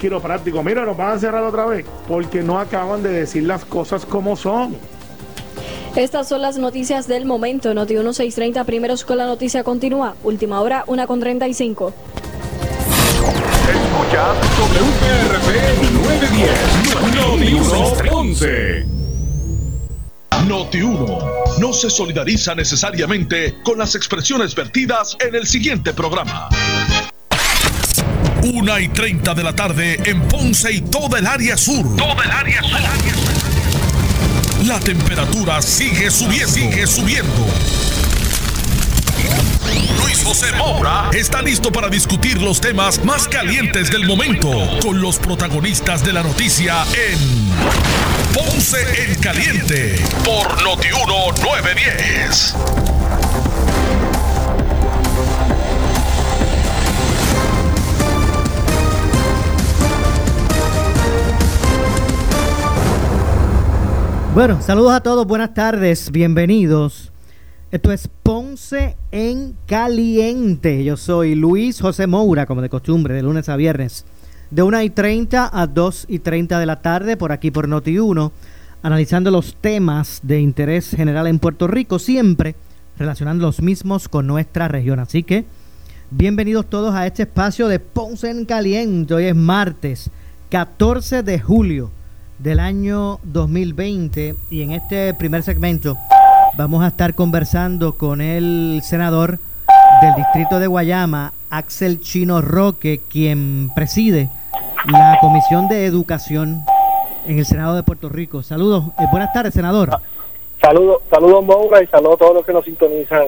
quiroprácticos, mira, nos van a cerrar otra vez, porque no acaban de decir las cosas como son. Estas son las noticias del momento. Noti 1630 primeros con la noticia continúa. Última hora, una con 35. Escuchas WPRP 910, Noti 11. Noti 1 no se solidariza necesariamente con las expresiones vertidas en el siguiente programa. Una y 30 de la tarde en Ponce y toda el área sur. Toda el área sur. La temperatura sigue subiendo. Sigue subiendo. Luis José Moura está listo para discutir los temas más calientes del momento con los protagonistas de la noticia en Ponce en Caliente por Notiuno 910. Bueno, saludos a todos, buenas tardes, bienvenidos. Esto es Ponce en Caliente. Yo soy Luis José Moura, como de costumbre, de lunes a viernes, de 1 y 30 a 2 y 30 de la tarde, por aquí por Noti 1, analizando los temas de interés general en Puerto Rico, siempre relacionando los mismos con nuestra región. Así que, bienvenidos todos a este espacio de Ponce en Caliente. Hoy es martes 14 de julio del año 2020 y en este primer segmento vamos a estar conversando con el senador del distrito de Guayama, Axel Chino Roque, quien preside la Comisión de Educación en el Senado de Puerto Rico. Saludos, eh, buenas tardes, senador. Saludos, saludos Moura y saludos a todos los que nos sintonizan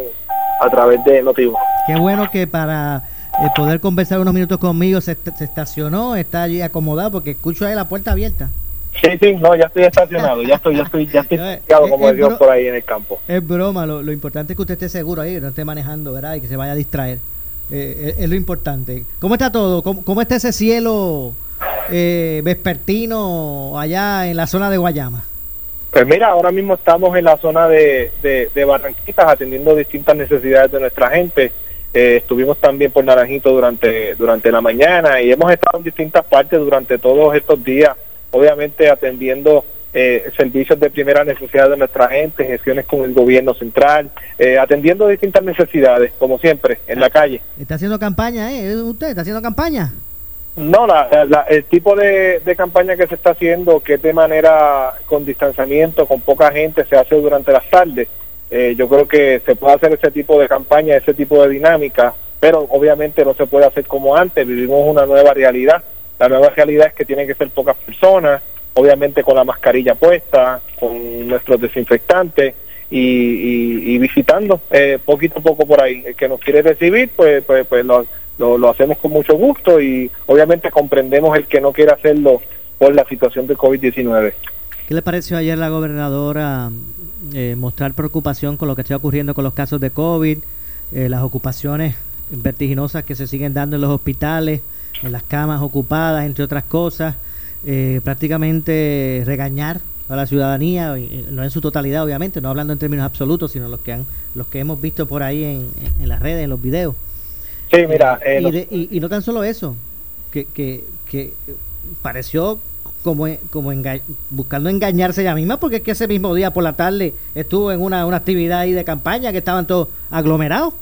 a través de Notivo. Qué bueno que para eh, poder conversar unos minutos conmigo se, se estacionó, está allí acomodado porque escucho ahí la puerta abierta. Sí, sí, no, ya estoy estacionado, ya estoy, ya estoy, ya estoy como es, Dios por ahí en el campo. Es broma, lo, lo, importante es que usted esté seguro ahí, no esté manejando, ¿verdad? Y que se vaya a distraer. Eh, es, es, lo importante. ¿Cómo está todo? ¿Cómo, cómo está ese cielo eh, vespertino allá en la zona de Guayama? Pues mira, ahora mismo estamos en la zona de, de, de Barranquitas atendiendo distintas necesidades de nuestra gente. Eh, estuvimos también por Naranjito durante, durante la mañana y hemos estado en distintas partes durante todos estos días obviamente atendiendo eh, servicios de primera necesidad de nuestra gente, gestiones con el gobierno central, eh, atendiendo distintas necesidades, como siempre, en la calle. ¿Está haciendo campaña, eh? ¿Usted está haciendo campaña? No, la, la, el tipo de, de, campaña que se está haciendo, que es de manera con distanciamiento, con poca gente, se hace durante las tardes. Eh, yo creo que se puede hacer ese tipo de campaña, ese tipo de dinámica, pero obviamente no se puede hacer como antes, vivimos una nueva realidad la nueva realidad es que tienen que ser pocas personas, obviamente con la mascarilla puesta, con nuestros desinfectantes y, visitando eh, poquito a poco por ahí. El que nos quiere recibir, pues, pues, pues lo, lo, lo, hacemos con mucho gusto y obviamente comprendemos el que no quiere hacerlo por la situación del COVID-19. ¿Qué le pareció ayer la gobernadora eh, mostrar preocupación con lo que está ocurriendo con los casos de COVID, eh, las ocupaciones vertiginosas que se siguen dando en los hospitales? En las camas ocupadas, entre otras cosas, eh, prácticamente regañar a la ciudadanía, no en su totalidad obviamente, no hablando en términos absolutos, sino los que han, los que hemos visto por ahí en, en las redes, en los videos. Sí, mira. Eh, y, de, y, y, no tan solo eso, que, que, que pareció como, como enga buscando engañarse ella misma, porque es que ese mismo día por la tarde estuvo en una, una actividad ahí de campaña que estaban todos aglomerados.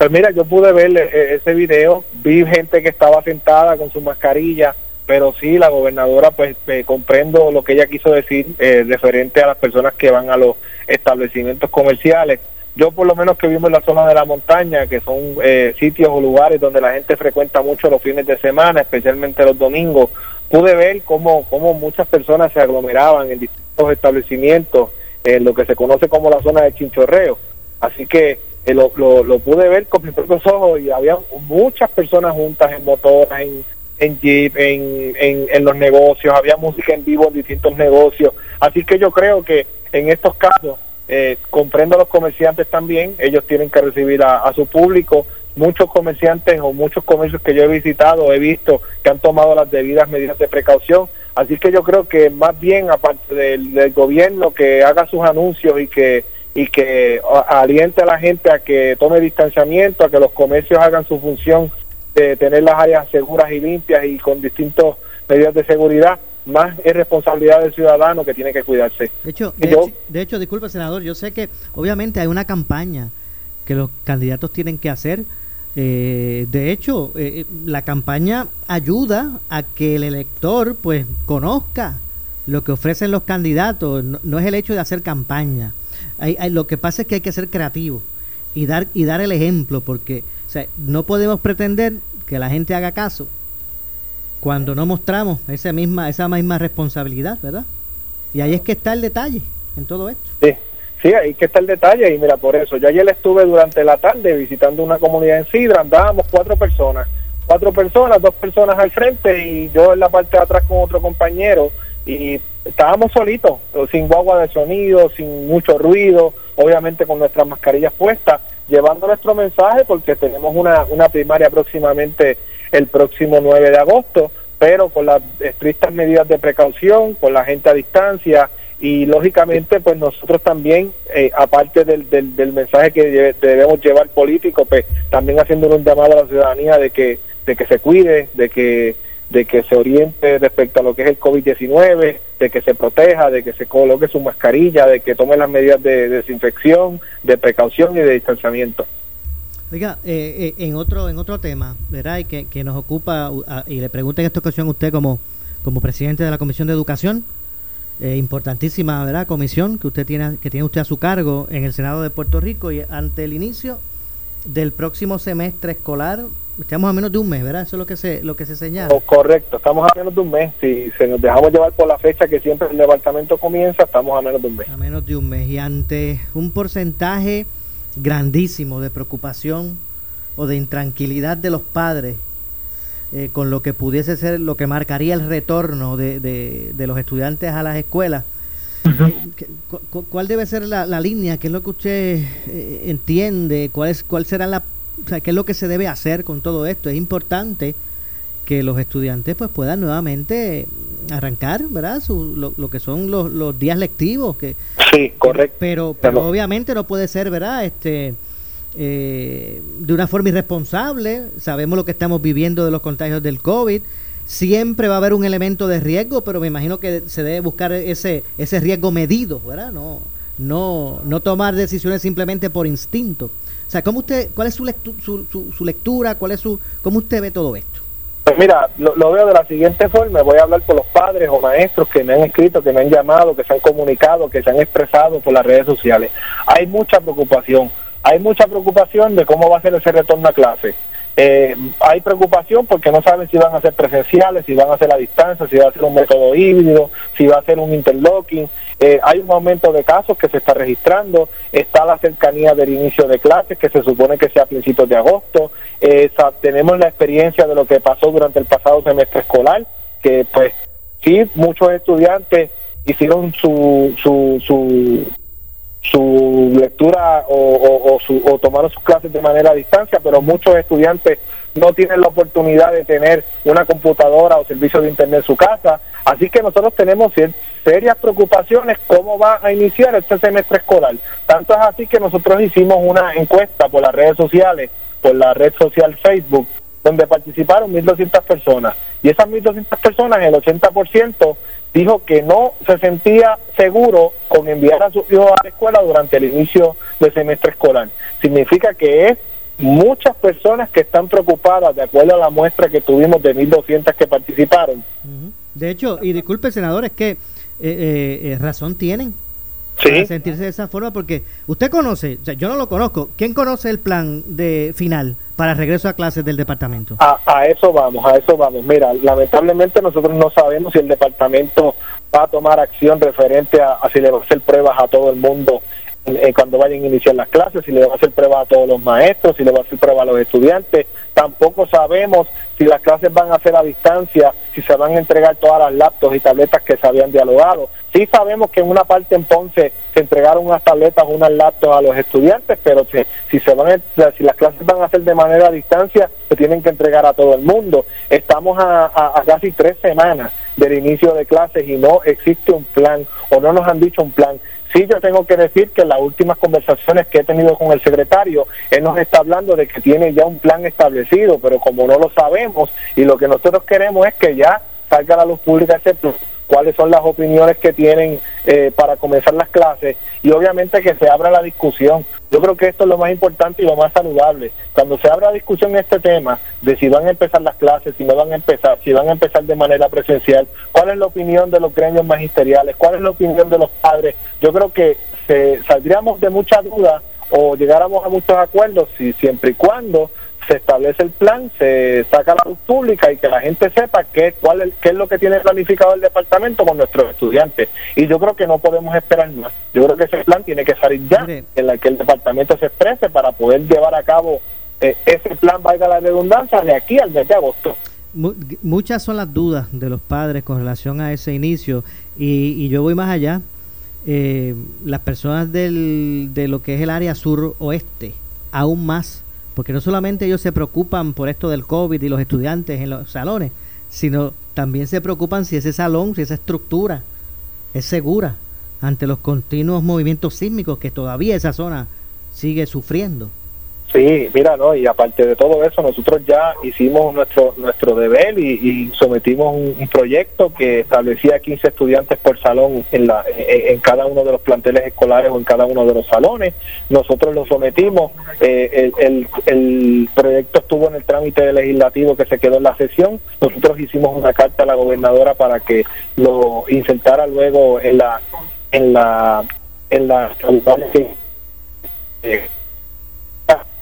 Pues mira, yo pude ver eh, ese video, vi gente que estaba sentada con su mascarilla, pero sí, la gobernadora, pues eh, comprendo lo que ella quiso decir eh, referente a las personas que van a los establecimientos comerciales. Yo por lo menos que vimos en la zona de la montaña, que son eh, sitios o lugares donde la gente frecuenta mucho los fines de semana, especialmente los domingos, pude ver cómo, cómo muchas personas se aglomeraban en distintos establecimientos, en lo que se conoce como la zona de chinchorreo. Así que eh, lo, lo, lo, pude ver con mis propios ojos y había muchas personas juntas en motoras, en, en jeep, en, en, los negocios, había música en vivo en distintos negocios. Así que yo creo que en estos casos, eh, comprendo a los comerciantes también, ellos tienen que recibir a, a, su público. Muchos comerciantes o muchos comercios que yo he visitado, he visto que han tomado las debidas medidas de precaución. Así que yo creo que más bien, aparte del, del gobierno, que haga sus anuncios y que y que aliente a la gente a que tome distanciamiento, a que los comercios hagan su función de tener las áreas seguras y limpias y con distintos medidas de seguridad, más es responsabilidad del ciudadano que tiene que cuidarse. De hecho, de, hecho, de hecho, disculpe senador, yo sé que obviamente hay una campaña que los candidatos tienen que hacer. Eh, de hecho, eh, la campaña ayuda a que el elector pues conozca lo que ofrecen los candidatos. No, es el hecho de hacer campaña. Hay, lo que pasa es que hay que ser creativo y dar y dar el ejemplo porque o sea, no podemos pretender que la gente haga caso cuando no mostramos esa misma, esa misma responsabilidad, ¿verdad? Y ahí es que está el detalle en todo esto. Sí, sí, ahí que está el detalle y mira, por eso, yo ayer estuve durante la tarde visitando una comunidad en Sidra, andábamos cuatro personas, cuatro personas, dos personas al frente y yo en la parte de atrás con otro compañero y estábamos solitos, sin guagua de sonido, sin mucho ruido, obviamente con nuestras mascarillas puestas, llevando nuestro mensaje porque tenemos una, una primaria próximamente el próximo 9 de agosto, pero con las estrictas medidas de precaución, con la gente a distancia y lógicamente pues nosotros también, eh, aparte del, del, mensaje que debemos llevar político, pues también haciendo un llamado a la ciudadanía de que, de que se cuide, de que de que se oriente respecto a lo que es el COVID-19, de que se proteja, de que se coloque su mascarilla, de que tome las medidas de desinfección, de precaución y de distanciamiento. Oiga, eh, eh, en otro en otro tema, ¿verdad? Y que, que nos ocupa, y le pregunto en esta ocasión a usted como, como presidente de la Comisión de Educación, eh, importantísima, ¿verdad? Comisión que usted tiene que tiene usted a su cargo en el Senado de Puerto Rico y ante el inicio del próximo semestre escolar, estamos a menos de un mes, ¿verdad? Eso es lo que se lo que se señala. Oh, correcto, estamos a menos de un mes. Si se nos dejamos llevar por la fecha que siempre el departamento comienza, estamos a menos de un mes. A menos de un mes y ante un porcentaje grandísimo de preocupación o de intranquilidad de los padres eh, con lo que pudiese ser lo que marcaría el retorno de, de, los estudiantes a las escuelas. Eh, ¿Cuál debe ser la, línea? ¿Qué es lo que usted eh, entiende? ¿Cuál, es, ¿Cuál será la... O sea, ¿qué es lo que se debe hacer con todo esto? Es importante que los estudiantes pues puedan nuevamente arrancar, ¿verdad? Su, lo, que son los, los días lectivos. Que, sí, correcto. Pero, pero obviamente no puede ser, ¿verdad? Este, eh, de una forma irresponsable. Sabemos lo que estamos viviendo de los contagios del COVID. Siempre va a haber un elemento de riesgo, pero me imagino que se debe buscar ese, ese riesgo medido, ¿verdad? No, no, no tomar decisiones simplemente por instinto. O sea, ¿cómo usted, ¿cuál es su, su, su lectura? ¿Cuál es su, ¿Cómo usted ve todo esto? Pues mira, lo, veo de la siguiente forma, voy a hablar por los padres o maestros que me han escrito, que me han llamado, que se han comunicado, que se han expresado por las redes sociales. Hay mucha preocupación, hay mucha preocupación de cómo va a ser ese retorno a clase. Eh, hay preocupación porque no saben si van a ser presenciales, si van a ser a distancia, si va a ser un método híbrido, si va a ser un interlocking. Eh, hay un aumento de casos que se está registrando, está la cercanía del inicio de clases que se supone que sea a principios de agosto, eh, tenemos la experiencia de lo que pasó durante el pasado semestre escolar, que pues sí, muchos estudiantes hicieron su, su, su, su lectura o, o, tomaron sus clases de manera a distancia, pero muchos estudiantes no tienen la oportunidad de tener una computadora o servicio de internet en su casa. Así que nosotros tenemos serias preocupaciones cómo va a iniciar este semestre escolar. Tanto es así que nosotros hicimos una encuesta por las redes sociales, por la red social Facebook, donde participaron 1.200 personas. Y esas 1.200 personas, el 80% dijo que no se sentía seguro con enviar a sus hijos a la escuela durante el inicio del semestre escolar. Significa que es muchas personas que están preocupadas, de acuerdo a la muestra que tuvimos de 1.200 que participaron. De hecho, y disculpe, senadores, que eh, eh, razón tienen para sentirse de esa forma porque usted conoce, o sea, yo no lo conozco, ¿quién conoce el plan de final para regreso a clases del departamento? A, eso vamos, a eso vamos. Mira, lamentablemente nosotros no sabemos si el departamento va a tomar acción referente a, si le va a hacer pruebas a todo el mundo eh, cuando vayan a iniciar las clases, si le va a hacer pruebas a todos los maestros, si le va a hacer pruebas a los estudiantes. Tampoco sabemos si las clases van a ser a distancia, si se van a entregar todas las laptops y tabletas que se habían dialogado. Sí sabemos que en una parte en Ponce se entregaron unas tabletas, unas laptops a los estudiantes, pero si, si se van si las clases van a hacer de manera a distancia, se tienen que entregar a todo el mundo. Estamos a, casi tres semanas del inicio de clases y no existe un plan o no nos han dicho un plan. Sí, yo tengo que decir que las últimas conversaciones que he tenido con el secretario, él nos está hablando de que tiene ya un plan establecido, pero como no lo sabemos y lo que nosotros queremos es que ya salga a la luz pública ese plan cuáles son las opiniones que tienen eh, para comenzar las clases y obviamente que se abra la discusión. Yo creo que esto es lo más importante y lo más saludable. Cuando se abra la discusión en este tema de si van a empezar las clases, si no van a empezar, si van a empezar de manera presencial, cuál es la opinión de los gremios magisteriales, cuál es la opinión de los padres, yo creo que se, saldríamos de mucha duda o llegáramos a muchos acuerdos si siempre y cuando se establece el plan, se saca la luz pública y que la gente sepa qué, cuál es, qué es lo que tiene planificado el departamento con nuestros estudiantes. Y yo creo que no podemos esperar más. Yo creo que ese plan tiene que salir ya, en la que el departamento se exprese para poder llevar a cabo eh, ese plan, valga la redundancia, de aquí al mes de agosto. Muchas son las dudas de los padres con relación a ese inicio y, yo voy más allá. Eh, las personas del, de lo que es el área sur-oeste, aún más porque no solamente ellos se preocupan por esto del COVID y los estudiantes en los salones, sino también se preocupan si ese salón, si esa estructura es segura ante los continuos movimientos sísmicos que todavía esa zona sigue sufriendo. Sí, mira, no, y aparte de todo eso, nosotros ya hicimos nuestro nuestro deber y, sometimos un, proyecto que establecía 15 estudiantes por salón en, la, en, cada uno de los planteles escolares o en cada uno de los salones. Nosotros lo sometimos, eh, el, el, proyecto estuvo en el trámite legislativo que se quedó en la sesión. Nosotros hicimos una carta a la gobernadora para que lo insertara luego en la en la en la eh,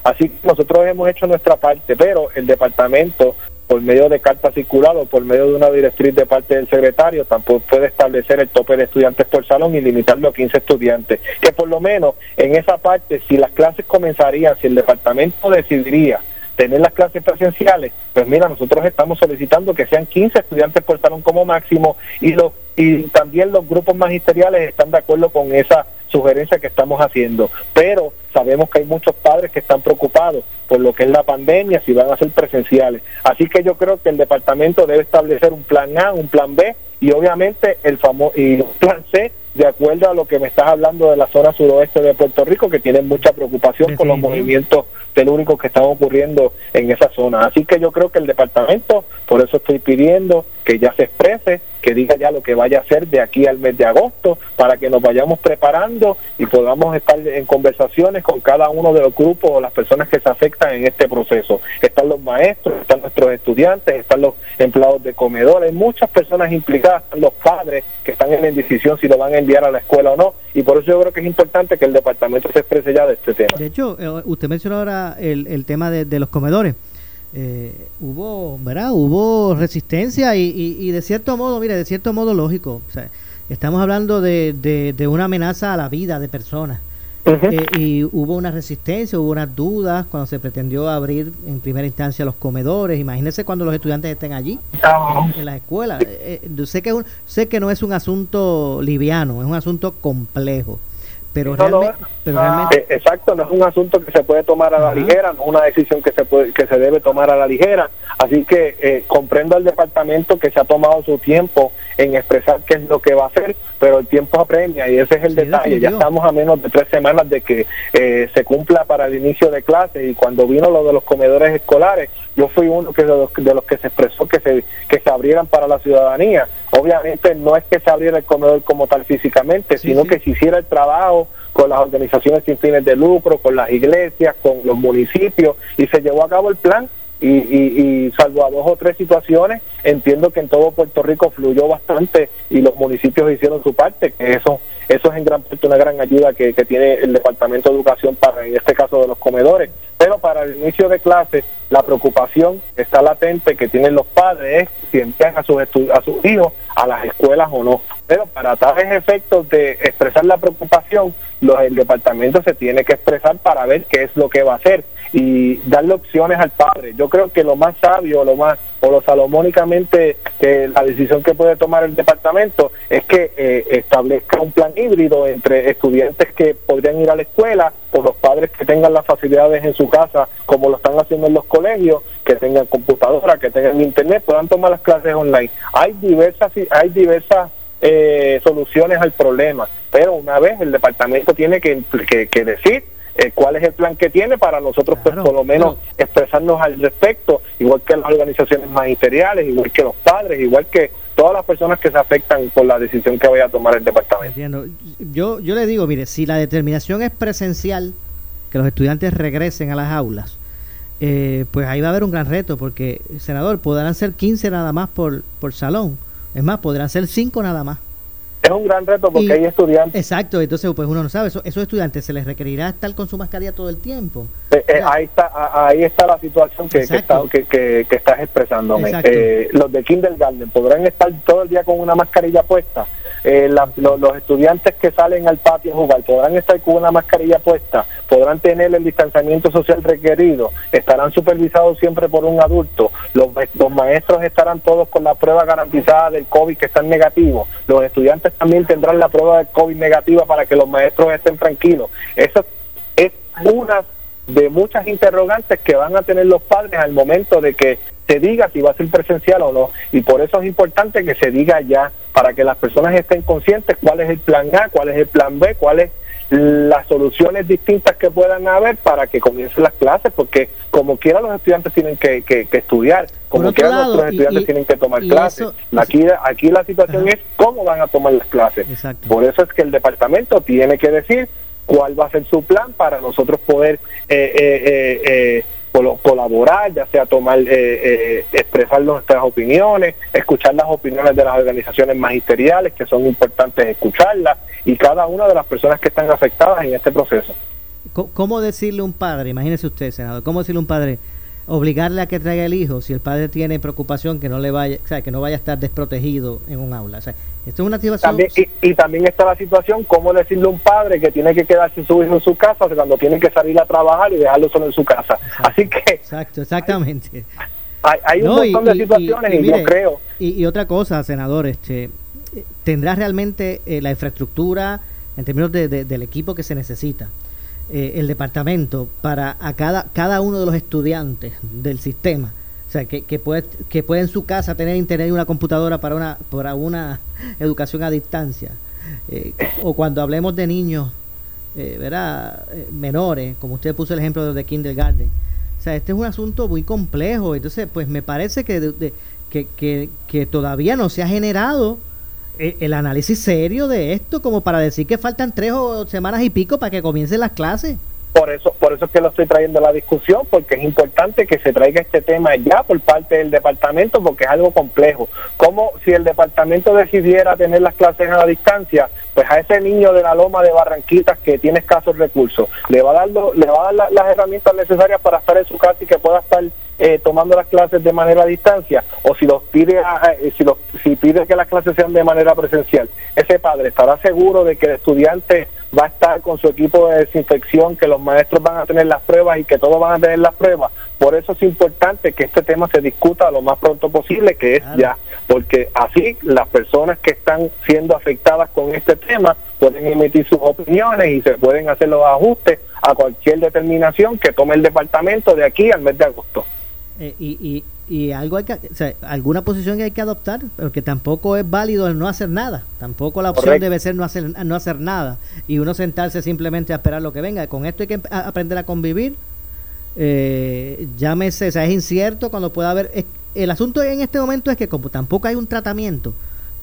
Así que nosotros hemos hecho nuestra parte, pero el departamento, por medio de carta circular o por medio de una directriz de parte del secretario, tampoco puede establecer el tope de estudiantes por salón y limitarlo a 15 estudiantes. Que por lo menos en esa parte, si las clases comenzarían, si el departamento decidiría tener las clases presenciales, pues mira, nosotros estamos solicitando que sean 15 estudiantes por salón como máximo y los y también los grupos magisteriales están de acuerdo con esa sugerencia que estamos haciendo, pero sabemos que hay muchos padres que están preocupados por lo que es la pandemia, si van a ser presenciales. Así que yo creo que el departamento debe establecer un plan A, un plan B y obviamente el famoso y plan C de acuerdo a lo que me estás hablando de la zona suroeste de Puerto Rico, que tienen mucha preocupación con los movimientos telúricos que están ocurriendo en esa zona. Así que yo creo que el departamento, por eso estoy pidiendo que ya se exprese, que diga ya lo que vaya a hacer de aquí al mes de agosto, para que nos vayamos preparando y podamos estar en conversaciones con cada uno de los grupos o las personas que se afectan en este proceso. Están los maestros, están nuestros estudiantes, están los empleados de comedores, muchas personas implicadas, los padres que están en la indecisión si lo van a enviar a la escuela o no, y por eso yo creo que es importante que el departamento se exprese ya de este tema. De hecho, eh, usted mencionó ahora el tema de los comedores. Eh, hubo, ¿verdad? Hubo resistencia y, y, de cierto modo, mire, de cierto modo lógico. estamos hablando de, de, una amenaza a la vida de personas. Eh, y hubo una resistencia, hubo unas dudas cuando se pretendió abrir en primera instancia los comedores. Imagínense cuando los estudiantes estén allí, en las escuelas. Eh, sé, que sé que no es un asunto liviano, es un asunto complejo pero, realmente, eh, exacto no es un asunto que se puede tomar a la ligera no es una decisión que se puede que se debe tomar a la ligera. Así que eh, comprendo al departamento que se ha tomado su tiempo en expresar qué es lo que va a hacer pero el tiempo apremia y ese es el detalle. Ya estamos a menos de tres semanas de que eh, se cumpla para el inicio de clases y cuando vino lo de los comedores escolares yo fui uno que de los, de los que se expresó que se que se abrieran para la ciudadanía obviamente no es que se abriera el comedor como tal físicamente sino que se hiciera el trabajo con las organizaciones sin fines de lucro, con las iglesias, con los municipios, y se llevó a cabo el plan. Y, y, salvo a dos o tres situaciones, entiendo que en todo Puerto Rico fluyó bastante y los municipios hicieron su parte, que eso eso es en gran parte una gran ayuda que, tiene el Departamento de Educación para, en este caso, de los comedores. Pero para el inicio de clases, la preocupación está latente que tienen los padres es si envían a sus, a sus hijos a las escuelas o no. Pero para tales efectos de expresar la preocupación, los, el departamento se tiene que expresar para ver qué es lo que va a hacer. y darle opciones al padre. Yo creo que lo más sabio, lo más o lo salomónicamente que la decisión que puede tomar el departamento es que eh, establezca un plan híbrido entre estudiantes que podrían ir a la escuela o los padres que tengan las facilidades en su casa como lo están haciendo en los colegios que tengan computadora que tengan internet puedan tomar las clases online. Hay diversas hay diversas eh, soluciones al problema pero una vez el departamento tiene que, que decir eh, cuál es el plan que tiene para nosotros pues por lo menos expresarnos al respecto, igual que las organizaciones magisteriales, igual que los padres, igual que todas las personas que se afectan por la decisión que vaya a tomar el departamento. Yo, yo le digo, mire, si la determinación es presencial, que los estudiantes regresen a las aulas, eh, pues ahí va a haber un gran reto, porque, senador, podrán ser 15 nada más por, por salón. Es más, podrán ser 5 nada más es un gran reto porque hay estudiantes. Exacto, entonces pues uno no sabe, esos, estudiantes se les requerirá estar con su mascarilla todo el tiempo. Eh, eh, ahí está ahí está la situación que, que, estás expresándome. Eh, los de kindergarten podrán estar todo el día con una mascarilla puesta. Los estudiantes que salen al patio a jugar podrán estar con una mascarilla puesta, podrán tener el distanciamiento social requerido, estarán supervisados siempre por un adulto, los, los maestros estarán todos con la prueba garantizada del COVID que están negativos, los estudiantes también tendrán la prueba de COVID negativa para que los maestros estén tranquilos. Esa es una de muchas interrogantes que van a tener los padres al momento de que se diga si va a ser presencial o no. Y por eso es importante que se diga ya, para que las personas estén conscientes cuál es el plan A, cuál es el plan B, cuáles las soluciones distintas que puedan haber para que comiencen las clases, porque como quiera los estudiantes tienen que, que, estudiar, como quiera los estudiantes tienen que tomar clases. aquí, aquí la situación es cómo van a tomar las clases. Por eso es que el departamento tiene que decir cuál va a ser su plan para nosotros poder eh, eh, eh, colaborar, ya sea tomar, expresar nuestras opiniones, escuchar las opiniones de las organizaciones magisteriales, que son importantes escucharlas, y cada una de las personas que están afectadas en este proceso. ¿Cómo decirle a un padre, imagínese usted, senador, cómo decirle a un padre, obligarle a que traiga el hijo si el padre tiene preocupación que no le vaya, o sea, que no vaya a estar desprotegido en un aula? O sea, esto es una situación... y, también está la situación, cómo decirle a un padre que tiene que quedarse su hijo en su casa cuando tiene que salir a trabajar y dejarlo solo en su casa. Así que... Exacto, exactamente. Hay, un montón de situaciones y, yo creo... Y, otra cosa, senador, este tendrá realmente eh, la infraestructura en términos de, del equipo que se necesita. Eh, el departamento para a cada, cada uno de los estudiantes del sistema. O sea, que, que, puede, que puede en su casa tener internet y una computadora para una, para una educación a distancia. Eh, o cuando hablemos de niños, ¿verdad? menores, como usted puso el ejemplo de kindergarten. O sea, este es un asunto muy complejo. Entonces, pues me parece que, que, que, que todavía no se ha generado eh, el análisis serio de esto, como para decir que faltan tres o semanas y pico para que comiencen las clases. Por eso, por eso es que lo estoy trayendo a la discusión, porque es importante que se traiga este tema ya por parte del departamento, porque es algo complejo. Como si el departamento decidiera tener las clases a la distancia, pues a ese niño de la loma de Barranquitas que tiene escasos recursos, le va a dar, le va a dar las herramientas necesarias para estar en su casa y que pueda estar eh, tomando las clases de manera a distancia o si los pide eh, si los si pide que las clases sean de manera presencial ese padre estará seguro de que el estudiante va a estar con su equipo de desinfección que los maestros van a tener las pruebas y que todos van a tener las pruebas por eso es importante que este tema se discuta lo más pronto posible que es ya porque así las personas que están siendo afectadas con este tema pueden emitir sus opiniones y se pueden hacer los ajustes a cualquier determinación que tome el departamento de aquí al mes de agosto. Eh, y, y, algo hay que, o sea, alguna posición que hay que adoptar, porque tampoco es válido el no hacer nada. Tampoco la opción debe ser no hacer, no hacer nada y uno sentarse simplemente a esperar lo que venga. Con esto hay que aprender a convivir. Eh, llámese, o sea, es incierto cuando pueda haber. el asunto en este momento es que, como tampoco hay un tratamiento,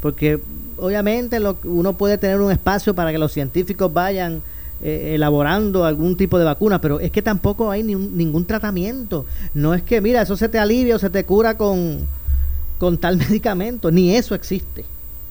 porque obviamente lo, uno puede tener un espacio para que los científicos vayan eh, elaborando algún tipo de vacuna, pero es que tampoco hay ni ningún tratamiento. No es que, mira, eso se te alivia o se te cura con, con tal medicamento, ni eso existe.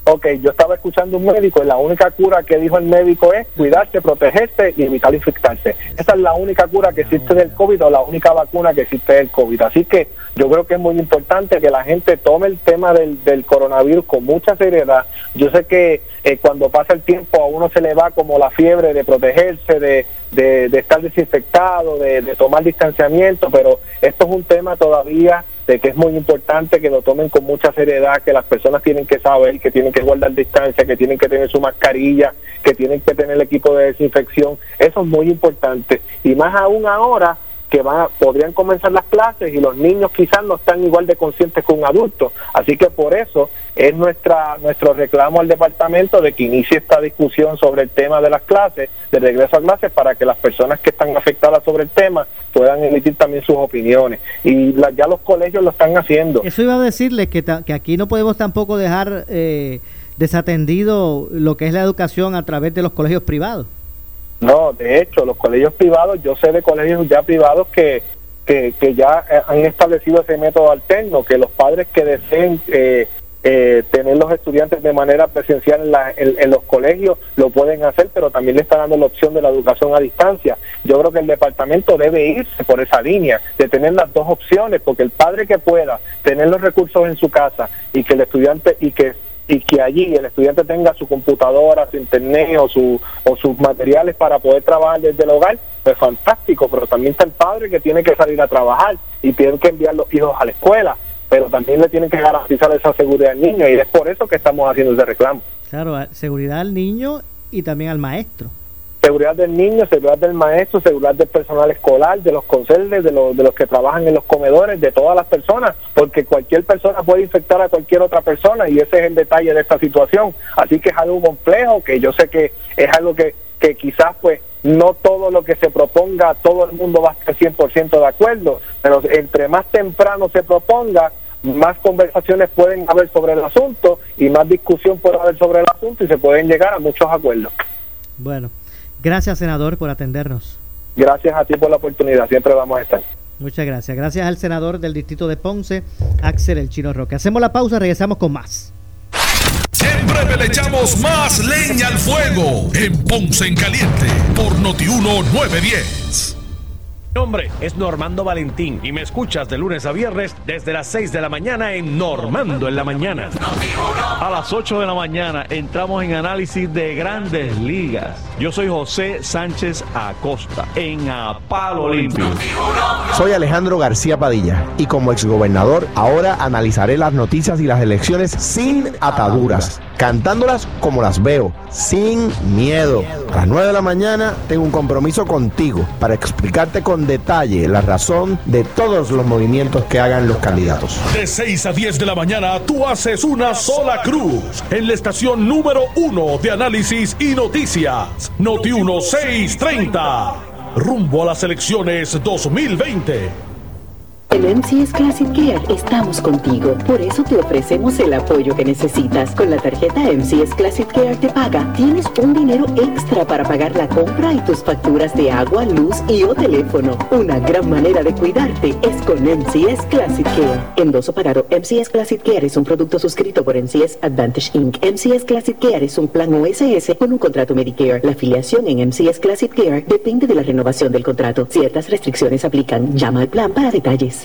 Ok, yo estaba escuchando un médico y la única cura que dijo el médico es cuidarse, protegerse y evitar infectarse. Esa es la única cura que existe del COVID o la única vacuna que existe del COVID. Así que yo creo que es muy importante que la gente tome el tema del, del coronavirus con mucha seriedad. Yo sé que eh, cuando pasa el tiempo a uno se le va como la fiebre de protegerse, de, de, estar desinfectado, de, de tomar distanciamiento, pero esto es un tema todavía de que es muy importante que lo tomen con mucha seriedad, que las personas tienen que saber que tienen que guardar distancia, que tienen que tener su mascarilla, que tienen que tener el equipo de desinfección. Eso es muy importante. Y más aún ahora que van, podrían comenzar las clases y los niños quizás no están igual de conscientes que un adulto. Así que por eso es nuestra nuestro reclamo al departamento de que inicie esta discusión sobre el tema de las clases, de regreso a clases, para que las personas que están afectadas sobre el tema puedan emitir también sus opiniones. Y ya los colegios lo están haciendo. Eso iba a decirles que, que aquí no podemos tampoco dejar eh, desatendido lo que es la educación a través de los colegios privados. No, de hecho, los colegios privados, yo sé de colegios ya privados que, que, ya eh, han establecido ese método alterno, que los padres que deseen eh, eh, tener los estudiantes de manera presencial en, en, los colegios lo pueden hacer, pero también le está dando la opción de la educación a distancia. Yo creo que el departamento debe irse por esa línea, de tener las dos opciones, porque el padre que pueda tener los recursos en su casa y que el estudiante y que y que allí el estudiante tenga su computadora, su internet o, su, o sus materiales para poder trabajar desde el hogar, pues fantástico, pero también está el padre que tiene que salir a trabajar y tiene que enviar los hijos a la escuela, pero también le tienen que garantizar esa seguridad al niño y es por eso que estamos haciendo ese reclamo. Claro, seguridad al niño y también al maestro seguridad del niño, seguridad del maestro, seguridad del personal escolar, de los conserjes, de, los, de los que trabajan en los comedores, de todas las personas, porque cualquier persona puede infectar a cualquier otra persona y ese es el detalle de esta situación. Así que es algo complejo, que yo sé que es algo que, que quizás pues no todo lo que se proponga, todo el mundo va a estar 100% de acuerdo, pero entre más temprano se proponga, más conversaciones pueden haber sobre el asunto y más discusión puede haber sobre el asunto y se pueden llegar a muchos acuerdos. Bueno, Gracias, senador, por atendernos. Gracias a ti por la oportunidad, siempre vamos a estar. Muchas gracias. Gracias al senador del distrito de Ponce, Axel El Chino Roque. Hacemos la pausa, regresamos con más. Siempre le echamos más leña al fuego en Ponce en Caliente por Notiuno 910 nombre es Normando Valentín y me escuchas de lunes a viernes desde las 6 de la mañana en Normando en la mañana. A las 8 de la mañana entramos en análisis de grandes ligas. Yo soy José Sánchez Acosta en Apalo Limpio. Soy Alejandro García Padilla y como exgobernador ahora analizaré las noticias y las elecciones sin ataduras, cantándolas como las veo, sin miedo. A las 9 de la mañana tengo un compromiso contigo para explicarte con detalle la razón de todos los movimientos que hagan los candidatos. De 6 a 10 de la mañana tú haces una sola cruz en la estación número uno de análisis y noticias. Noti 1630. Rumbo a las elecciones 2020. En MCS Classic Care estamos contigo. Por eso te ofrecemos el apoyo que necesitas. Con la tarjeta MCS Classic Care te paga. Tienes un dinero extra para pagar la compra y tus facturas de agua, luz y o teléfono. Una gran manera de cuidarte es con MCS Classic Care. Endoso pagado. MCS Classic Care es un producto suscrito por MCS Advantage Inc. MCS Classic Care es un plan OSS con un contrato Medicare. La afiliación en MCS Classic Care depende de la renovación del contrato. Ciertas restricciones aplican. Llama al plan para detalles.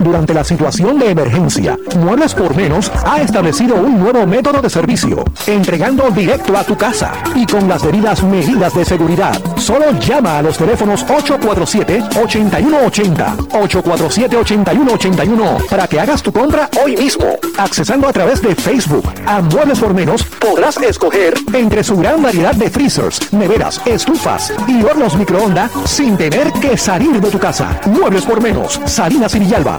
Durante la situación de emergencia, Muebles por Menos ha establecido un nuevo método de servicio, entregando directo a tu casa y con las debidas medidas de seguridad. Solo llama a los teléfonos 847-8180, 847-8181 para que hagas tu compra hoy mismo. Accesando a través de Facebook a Muebles por Menos, podrás escoger entre su gran variedad de freezers, neveras, estufas y hornos microondas sin tener que salir de tu casa. Muebles por Menos, Salinas y Villalba.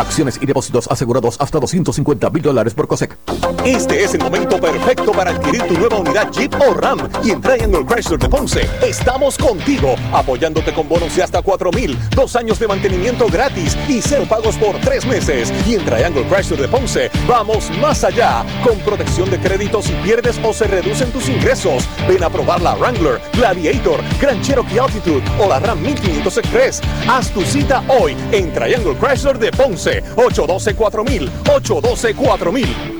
Acciones y depósitos asegurados hasta 250 mil dólares por COSEC. Este es el momento perfecto para adquirir tu nueva unidad Jeep o Ram. Y en Triangle Chrysler de Ponce estamos contigo, apoyándote con bonos de hasta 4 mil, dos años de mantenimiento gratis y cero pagos por tres meses. Y en Triangle Chrysler de Ponce vamos más allá, con protección de crédito si pierdes o se reducen tus ingresos. Ven a probar la Wrangler, Gladiator, Grand Cherokee Altitude o la Ram 1500 Express. Haz tu cita hoy en Triangle Chrysler de Ponce. 812-4000, 812-4000.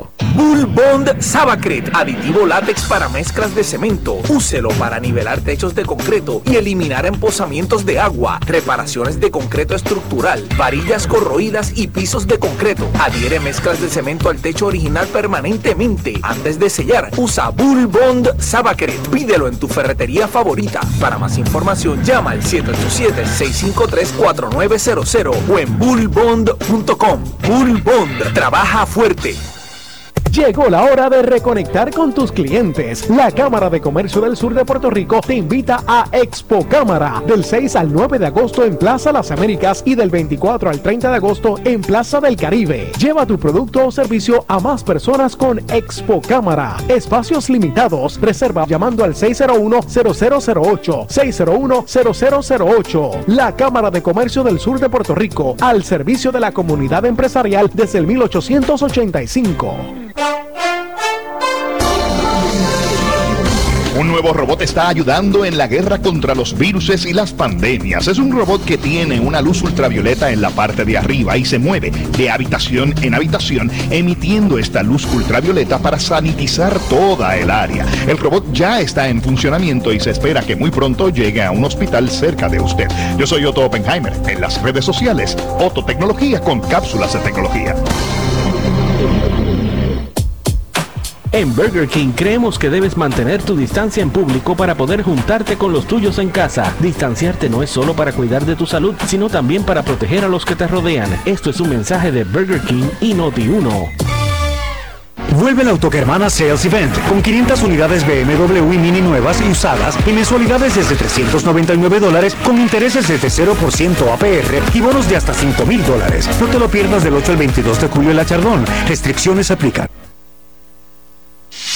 Bull Bond Sabacret, aditivo látex para mezclas de cemento. Úselo para nivelar techos de concreto y eliminar empozamientos de agua, reparaciones de concreto estructural, varillas corroídas y pisos de concreto. Adhiere mezclas de cemento al techo original permanentemente. Antes de sellar, usa Bull Bond Sabacret. Pídelo en tu ferretería favorita. Para más información, llama al 787-653-4900 o en bullbond.com. Bull Bond trabaja fuerte. Llegó la hora de reconectar con tus clientes. La Cámara de Comercio del Sur de Puerto Rico te invita a Expo Cámara del 6 al 9 de agosto en Plaza Las Américas y del 24 al 30 de agosto en Plaza del Caribe. Lleva tu producto o servicio a más personas con Expo Cámara. Espacios limitados. Reserva llamando al 601-0008. 601-0008. La Cámara de Comercio del Sur de Puerto Rico al servicio de la comunidad empresarial desde el 1885. Un nuevo robot está ayudando en la guerra contra los virus y las pandemias. Es un robot que tiene una luz ultravioleta en la parte de arriba y se mueve de habitación en habitación emitiendo esta luz ultravioleta para sanitizar toda el área. El robot ya está en funcionamiento y se espera que muy pronto llegue a un hospital cerca de usted. Yo soy Otto Oppenheimer. En las redes sociales, Otto Tecnología con cápsulas de tecnología. En Burger King creemos que debes mantener tu distancia en público para poder juntarte con los tuyos en casa. Distanciarte no es solo para cuidar de tu salud, sino también para proteger a los que te rodean. Esto es un mensaje de Burger King y Noti1. Vuelve el Autogermana Sales Event con 500 unidades BMW Mini nuevas y usadas y mensualidades desde 399 dólares con intereses desde 0% APR y bonos de hasta 5 mil dólares. No te lo pierdas del 8 al 22 de julio en La Chardón. Restricciones aplican.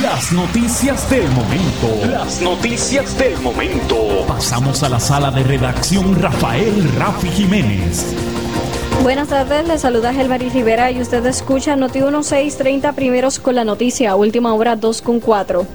las noticias del momento. Las noticias del momento. Pasamos a la sala de redacción Rafael Rafi Jiménez. Buenas tardes, les saluda Gelmaris Rivera y usted escucha Noti 1630 primeros con la noticia, última hora 2 con 4.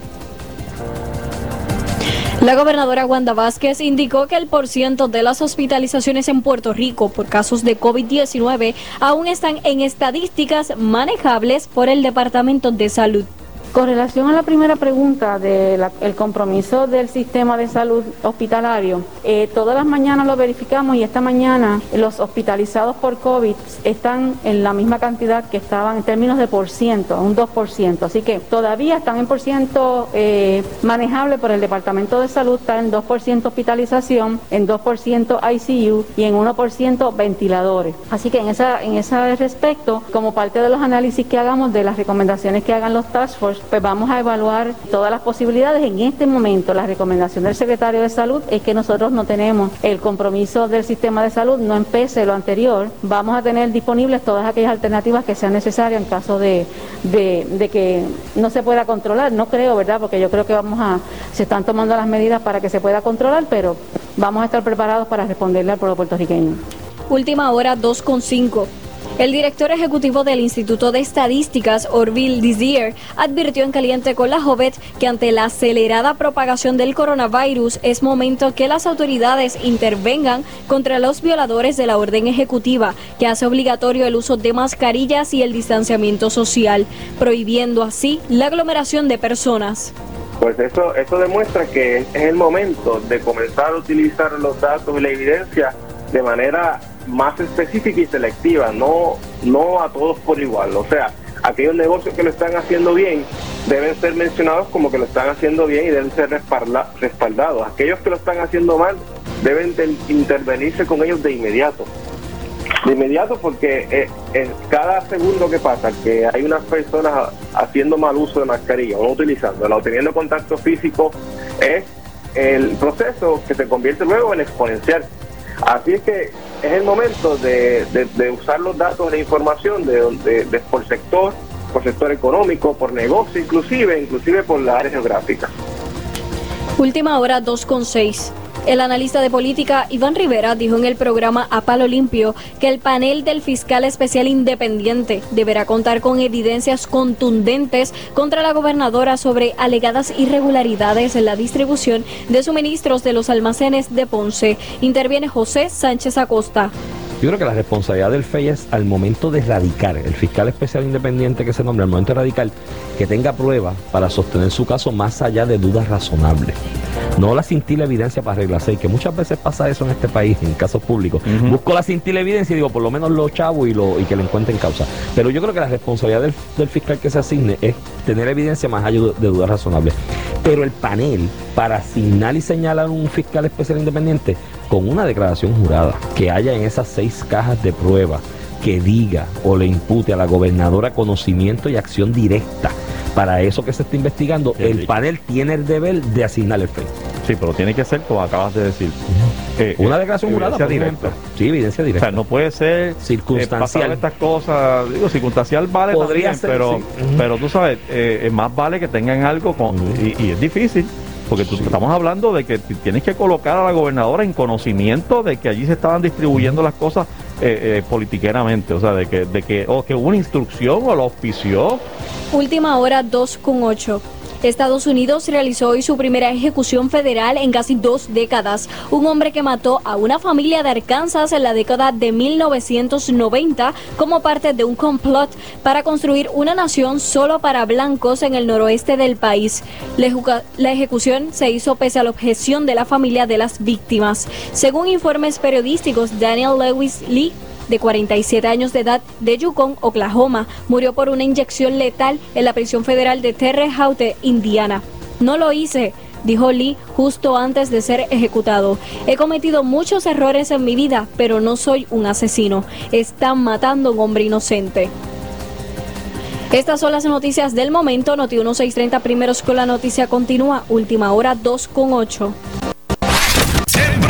La gobernadora Wanda Vázquez indicó que el porciento de las hospitalizaciones en Puerto Rico por casos de COVID-19 aún están en estadísticas manejables por el Departamento de Salud. Con relación a la primera pregunta del compromiso del sistema de salud hospitalario, eh, todas las mañanas lo verificamos y esta mañana los hospitalizados por COVID están en la misma cantidad que estaban en términos de por ciento, un 2%. Así que todavía están en por ciento eh, manejable por el Departamento de Salud, está en 2% hospitalización, en 2% ICU y en 1% ventiladores. Así que en, esa, en ese respecto, como parte de los análisis que hagamos de las recomendaciones que hagan los task force, pues vamos a evaluar todas las posibilidades. En este momento, la recomendación del secretario de Salud es que nosotros no tenemos el compromiso del sistema de salud, no empece lo anterior. Vamos a tener disponibles todas aquellas alternativas que sean necesarias en caso de, de, que no se pueda controlar. No creo, ¿verdad? Porque yo creo que vamos a, se están tomando las medidas para que se pueda controlar, pero vamos a estar preparados para responderle al pueblo puertorriqueño. Última hora 2.5. El director ejecutivo del Instituto de Estadísticas, Orville Dizier, advirtió en Caliente con la Jovet que ante la acelerada propagación del coronavirus es momento que las autoridades intervengan contra los violadores de la orden ejecutiva que hace obligatorio el uso de mascarillas y el distanciamiento social, prohibiendo así la aglomeración de personas. Pues eso, eso demuestra que es el momento de comenzar a utilizar los datos y la evidencia de manera más específica y selectiva, no, no a todos por igual. O sea, aquellos negocios que lo están haciendo bien deben ser mencionados como que lo están haciendo bien y deben ser respaldados. Aquellos que lo están haciendo mal deben intervenirse con ellos de inmediato. De inmediato porque eh, cada segundo que pasa que hay unas personas haciendo mal uso de mascarilla o no utilizándola o teniendo contacto físico es el proceso que se convierte luego en exponencial. Así es que es el momento de, usar los datos de información de, de, por sector, por sector económico, por negocio, inclusive, inclusive por la área geográfica. Última hora 2.6. El analista de política Iván Rivera dijo en el programa A Palo Limpio que el panel del fiscal especial independiente deberá contar con evidencias contundentes contra la gobernadora sobre alegadas irregularidades en la distribución de suministros de los almacenes de Ponce. Interviene José Sánchez Acosta. Yo creo que la responsabilidad del FEI es al momento de radicar, el fiscal especial independiente que se nombra, al momento de radicar, que tenga pruebas para sostener su caso más allá de dudas razonables. No la cintila evidencia para arreglarse, y que muchas veces pasa eso en este país, en casos públicos. Busco la cintila evidencia y digo, por lo menos lo chavo y, lo, y que le encuentren causa. Pero yo creo que la responsabilidad del, del fiscal que se asigne es tener evidencia más allá de dudas razonables. Pero el panel, para asignar y señalar un fiscal especial independiente, con una declaración jurada que haya en esas seis cajas de prueba que diga o le impute a la gobernadora conocimiento y acción directa. Para eso que se está investigando, el panel tiene el deber de asignar el FEI. Sí, pero tiene que ser, como acabas de decir, eh, una declaración jurada, por directa. Sí, evidencia directa. O sea, no puede ser eh, circunstancial. estas cosas, digo, circunstancial vale Podría ser, pero, pero tú sabes, eh, más vale que tengan algo con, y es difícil porque estamos hablando de que tienes que colocar a la gobernadora en conocimiento de que allí se estaban distribuyendo las cosas eh, eh, politiqueramente, o sea, de que, de que, o que una instrucción o lo auspició. Última hora 2.8. Estados Unidos realizó hoy su primera ejecución federal en casi dos décadas. Un hombre que mató a una familia de Arkansas en la década de 1990 como parte de un complot para construir una nación solo para blancos en el noroeste del país. La ejecución se hizo pese a la objeción de la familia de las víctimas. Según informes periodísticos, Daniel Lewis Lee de 47 años de edad, de Yukon, Oklahoma, murió por una inyección letal en la prisión federal de Terre Haute, Indiana. No lo hice, dijo Lee justo antes de ser ejecutado. He cometido muchos errores en mi vida, pero no soy un asesino. Están matando a un hombre inocente. Estas son las noticias del momento. Noti 1630 primeros con la noticia continúa. Última hora 2 con 8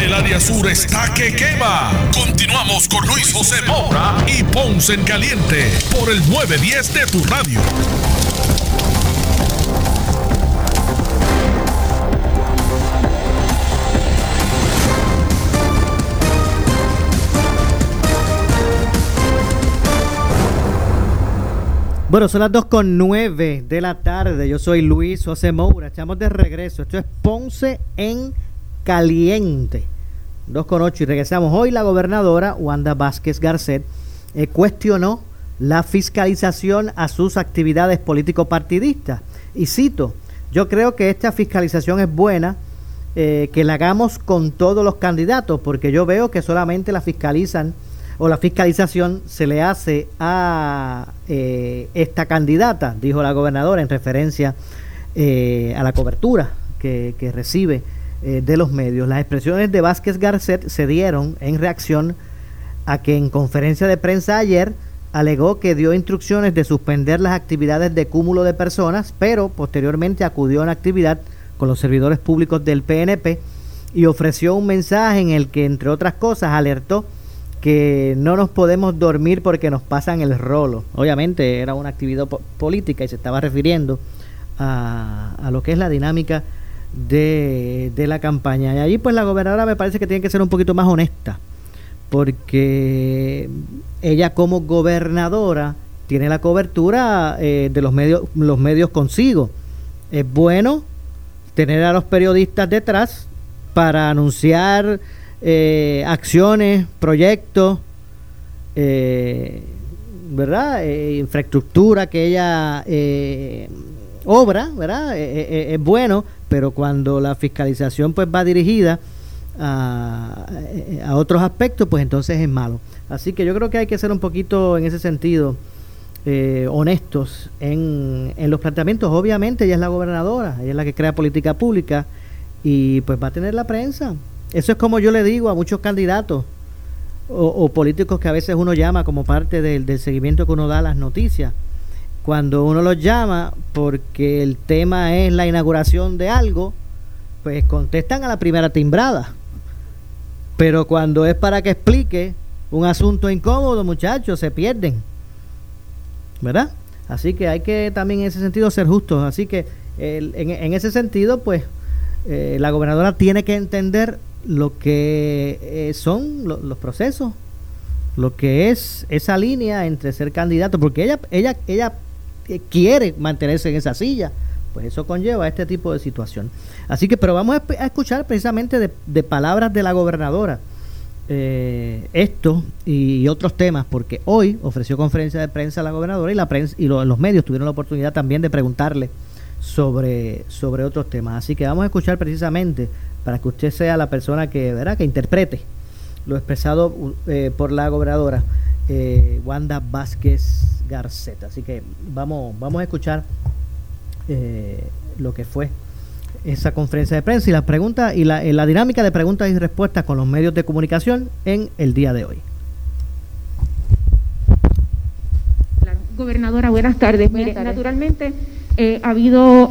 El área sur está que quema. Continuamos con Luis José Moura y Ponce en Caliente por el 910 de tu radio. Bueno, son las 2 con 9 de la tarde. Yo soy Luis José Moura. Estamos de regreso. Esto es Ponce en Caliente. 2 con 8 y regresamos. Hoy la gobernadora Wanda Vázquez Garcet eh, cuestionó la fiscalización a sus actividades político-partidistas. Y cito, yo creo que esta fiscalización es buena, eh, que la hagamos con todos los candidatos, porque yo veo que solamente la fiscalizan o la fiscalización se le hace a eh, esta candidata, dijo la gobernadora en referencia a la cobertura que, recibe eh, de los medios. Las expresiones de Vázquez Garcet se dieron en reacción a que en conferencia de prensa ayer alegó que dio instrucciones de suspender las actividades de cúmulo de personas, pero posteriormente acudió a una actividad con los servidores públicos del PNP y ofreció un mensaje en el que, entre otras cosas, alertó que no nos podemos dormir porque nos pasan el rolo. Obviamente era una actividad política y se estaba refiriendo a, a lo que es la dinámica de, de, la campaña. Y allí pues la gobernadora me parece que tiene que ser un poquito más honesta, porque ella como gobernadora tiene la cobertura eh, de los medios, los medios consigo. Es bueno tener a los periodistas detrás para anunciar eh, acciones, proyectos, eh, ¿verdad? Eh, infraestructura que ella obra, ¿verdad? es bueno, pero cuando la fiscalización pues va dirigida a, a, otros aspectos, pues entonces es malo. Así que yo creo que hay que ser un poquito en ese sentido honestos en, en los planteamientos. Obviamente ella es la gobernadora, ella es la que crea política pública y pues va a tener la prensa. Eso es como yo le digo a muchos candidatos o, políticos que a veces uno llama como parte del, seguimiento que uno da a las noticias. Cuando uno los llama porque el tema es la inauguración de algo, pues contestan a la primera timbrada. Pero cuando es para que explique un asunto incómodo, muchachos, se pierden. ¿Verdad? Así que hay que también en ese sentido ser justos. Así que en, ese sentido, pues eh, la gobernadora tiene que entender lo que eh, son los procesos, lo que es esa línea entre ser candidato, porque ella, ella, ella quiere mantenerse en esa silla, pues eso conlleva este tipo de situación. Así que, pero vamos a, escuchar precisamente de, palabras de la gobernadora eh, esto y otros temas, porque hoy ofreció conferencia de prensa a la gobernadora y la prensa y los medios tuvieron la oportunidad también de preguntarle sobre, sobre otros temas. Así que vamos a escuchar precisamente para que usted sea la persona que, ¿verdad? que interprete lo expresado eh, por la gobernadora eh, Wanda Vázquez Garceta. Así que vamos, vamos a escuchar eh, lo que fue esa conferencia de prensa y la pregunta y la, la dinámica de preguntas y respuestas con los medios de comunicación en el día de hoy. Gobernadora, buenas tardes. naturalmente ha habido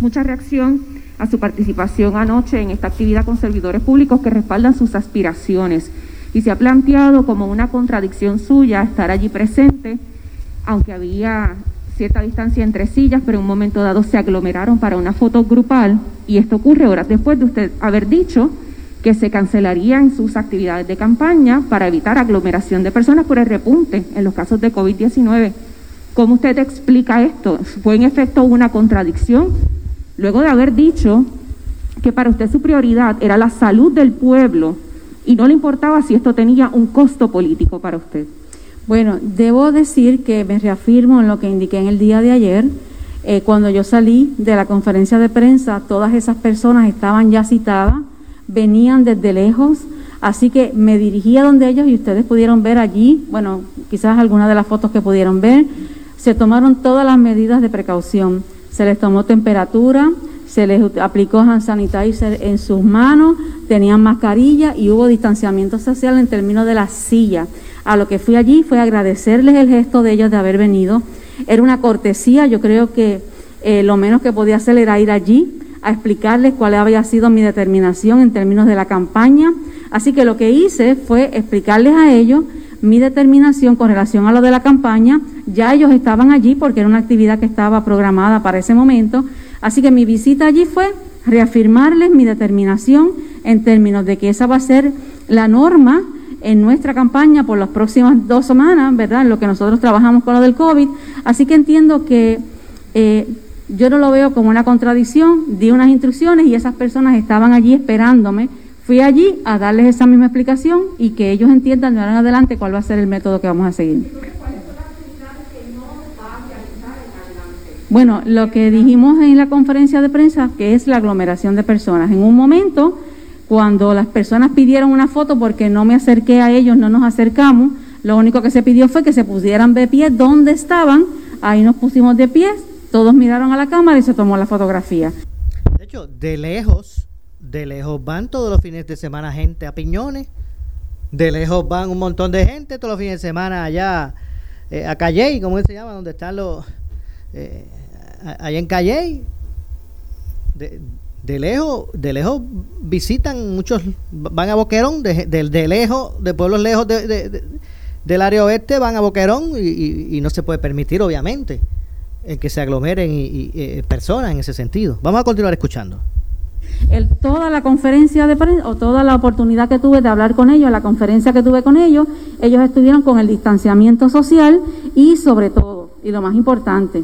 mucha reacción a su participación anoche en esta actividad con servidores públicos que respaldan sus aspiraciones. Y se ha planteado como una contradicción suya estar allí presente, aunque había cierta distancia entre sillas, pero en un momento dado se aglomeraron para una foto grupal y esto ocurre horas después de usted haber dicho que se cancelarían sus actividades de campaña para evitar aglomeración de personas por el repunte en los casos de COVID-19. ¿Cómo usted explica esto? ¿Fue en efecto una contradicción? luego de haber dicho que para usted su prioridad era la salud del pueblo y no le importaba si esto tenía un costo político para usted. Bueno, debo decir que me reafirmo en lo que indiqué en el día de ayer. Eh, cuando yo salí de la conferencia de prensa, todas esas personas estaban ya citadas, venían desde lejos, así que me dirigí a donde ellos y ustedes pudieron ver allí, bueno, quizás algunas de las fotos que pudieron ver, se tomaron todas las medidas de precaución se les tomó temperatura, se les aplicó hand sanitizer en sus manos, tenían mascarilla y hubo distanciamiento social en términos de la silla. A lo que fui allí fue agradecerles el gesto de ellos de haber venido. Era una cortesía, yo creo que eh, lo menos que podía hacer era ir allí a explicarles cuál había sido mi determinación en términos de la campaña. Así que lo que hice fue explicarles a ellos mi determinación con relación a lo de la campaña. Ya ellos estaban allí porque era una actividad que estaba programada para ese momento. Así que mi visita allí fue reafirmarles mi determinación en términos de que esa va a ser la norma en nuestra campaña por las próximas dos semanas, ¿verdad? En lo que nosotros trabajamos con lo del COVID. Así que entiendo que eh, yo no lo veo como una contradicción, di unas instrucciones y esas personas estaban allí esperándome. Fui allí a darles esa misma explicación y que ellos entiendan de ahora en adelante cuál va a ser el método que vamos a seguir. Bueno, lo que dijimos en la conferencia de prensa, que es la aglomeración de personas. En un momento, cuando las personas pidieron una foto porque no me acerqué a ellos, no nos acercamos, lo único que se pidió fue que se pusieran de pie donde estaban, ahí nos pusimos de pie, todos miraron a la cámara y se tomó la fotografía. De hecho, de lejos, de lejos van todos los fines de semana gente a Piñones, de lejos van un montón de gente todos los fines de semana allá eh, a Calley, ¿cómo se llama? Donde están los... Eh, allá en Calley. De, de lejos, de lejos visitan muchos, van a Boquerón, de, lejos, de pueblos lejos de, del área oeste van a Boquerón y, no se puede permitir, obviamente, el que se aglomeren y, eh, personas en ese sentido. Vamos a continuar escuchando. El, toda la conferencia de prensa o toda la oportunidad que tuve de hablar con ellos, la conferencia que tuve con ellos, ellos estuvieron con el distanciamiento social y sobre todo, y lo más importante,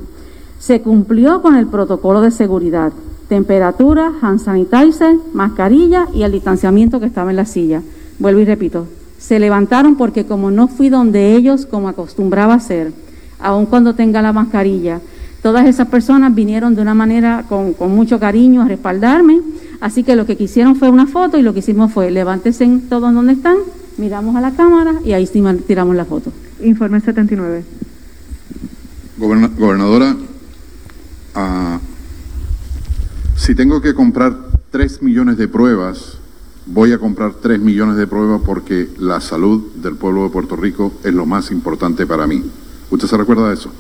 se cumplió con el protocolo de seguridad temperatura, hand sanitizer, mascarilla y el distanciamiento que estaba en la silla. Vuelvo y repito, se levantaron porque como no fui donde ellos, como acostumbraba a ser, aun cuando tenga la mascarilla, todas esas personas vinieron de una manera con, mucho cariño a respaldarme, así que lo que quisieron fue una foto y lo que hicimos fue levántense todos donde están, miramos a la cámara y ahí sí tiramos la foto. Informe 79. gobernadora, a si tengo que comprar 3 millones de pruebas, voy a comprar 3 millones de pruebas porque la salud del pueblo de Puerto Rico es lo más importante para mí. ¿Usted se recuerda de eso?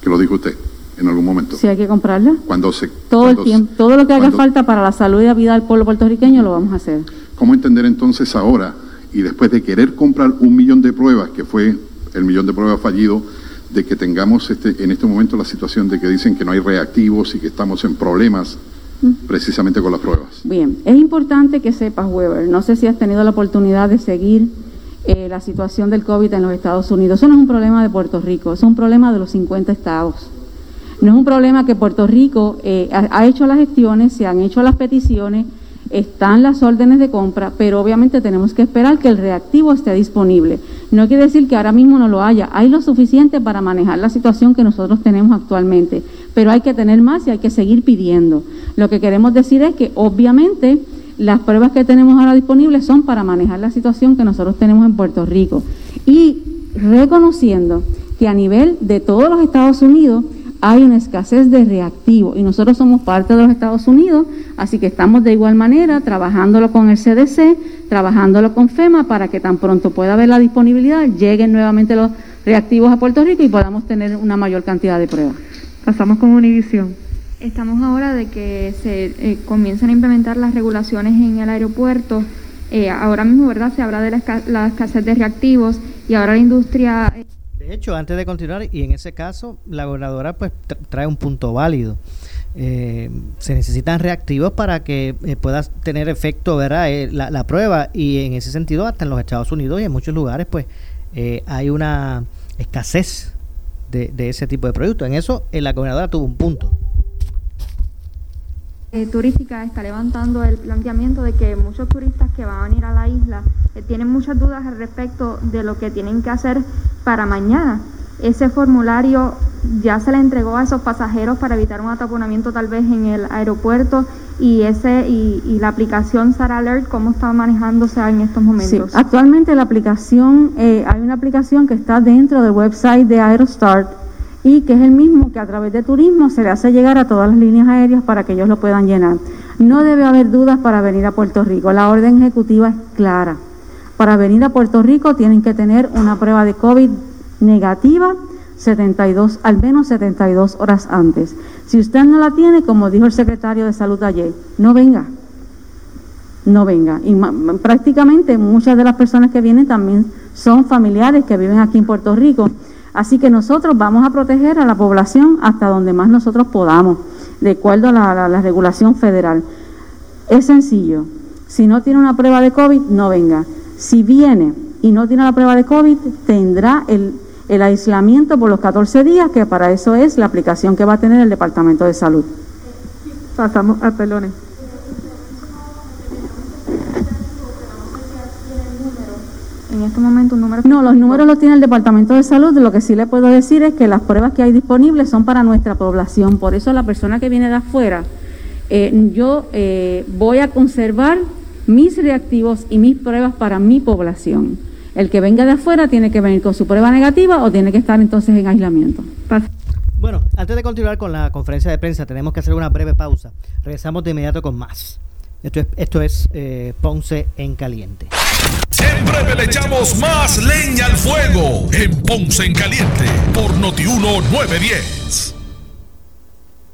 Que lo dijo usted en algún momento. Si hay que comprarla. Cuando se, todo el tiempo, todo lo que haga falta para la salud y la vida del pueblo puertorriqueño lo vamos a hacer. ¿Cómo entender entonces ahora, y después de querer comprar un millón de pruebas, que fue el millón de pruebas fallido, de que tengamos este, en este momento la situación de que dicen que no hay reactivos y que estamos en problemas precisamente con las pruebas. Bien, es importante que sepas, Weber, no sé si has tenido la oportunidad de seguir eh, la situación del COVID en los Estados Unidos. Eso no es un problema de Puerto Rico, es un problema de los 50 estados. No es un problema que Puerto Rico eh, ha hecho las gestiones, se han hecho las peticiones, están las órdenes de compra, pero obviamente tenemos que esperar que el reactivo esté disponible. No quiere decir que ahora mismo no lo haya, hay lo suficiente para manejar la situación que nosotros tenemos actualmente, pero hay que tener más y hay que seguir pidiendo. Lo que queremos decir es que obviamente las pruebas que tenemos ahora disponibles son para manejar la situación que nosotros tenemos en Puerto Rico y reconociendo que a nivel de todos los Estados Unidos hay una escasez de reactivos y nosotros somos parte de los Estados Unidos, así que estamos de igual manera trabajándolo con el CDC, trabajándolo con FEMA para que tan pronto pueda haber la disponibilidad, lleguen nuevamente los reactivos a Puerto Rico y podamos tener una mayor cantidad de pruebas. Pasamos con Univisión. Estamos ahora de que se eh, comiencen a implementar las regulaciones en el aeropuerto. Eh, ahora mismo, ¿verdad? Se habla de la, la escasez de reactivos y ahora la industria... De hecho, antes de continuar, y en ese caso, la gobernadora pues trae un punto válido. Eh, se necesitan reactivos para que eh, pueda tener efecto ¿verdad? Eh, la, prueba y en ese sentido hasta en los Estados Unidos y en muchos lugares pues hay una escasez de, de, ese tipo de productos. En eso la gobernadora tuvo un punto. Turística está levantando el planteamiento de que muchos turistas que van a venir a la isla tienen muchas dudas al respecto de lo que tienen que hacer para mañana. Ese formulario ya se le entregó a esos pasajeros para evitar un ataponamiento tal vez en el aeropuerto y ese y, la aplicación Sara Alert, ¿cómo está manejándose en estos momentos? actualmente la aplicación, eh, hay una aplicación que está dentro del website de Aerostart y que es el mismo que a través de turismo se le hace llegar a todas las líneas aéreas para que ellos lo puedan llenar. No debe haber dudas para venir a Puerto Rico, la orden ejecutiva es clara. Para venir a Puerto Rico tienen que tener una prueba de COVID negativa 72, al menos 72 horas antes. Si usted no la tiene, como dijo el secretario de Salud ayer, no venga. No venga. Y prácticamente muchas de las personas que vienen también son familiares que viven aquí en Puerto Rico. Así que nosotros vamos a proteger a la población hasta donde más nosotros podamos, de acuerdo a la, la regulación federal. Es sencillo. Si no tiene una prueba de COVID, no venga. Si viene y no tiene la prueba de COVID, tendrá el, el aislamiento por los 14 días, que para eso es la aplicación que va a tener el Departamento de Salud. Pasamos a pelones. Este momento un número... No, los números los tiene el Departamento de Salud. Lo que sí le puedo decir es que las pruebas que hay disponibles son para nuestra población. Por eso la persona que viene de afuera, eh, yo eh, voy a conservar mis reactivos y mis pruebas para mi población. El que venga de afuera tiene que venir con su prueba negativa o tiene que estar entonces en aislamiento. Bueno, antes de continuar con la conferencia de prensa, tenemos que hacer una breve pausa. Regresamos de inmediato con más. Esto es, esto es eh, Ponce en Caliente. Siempre le echamos más leña al fuego en Ponce en Caliente por Notiuno 910.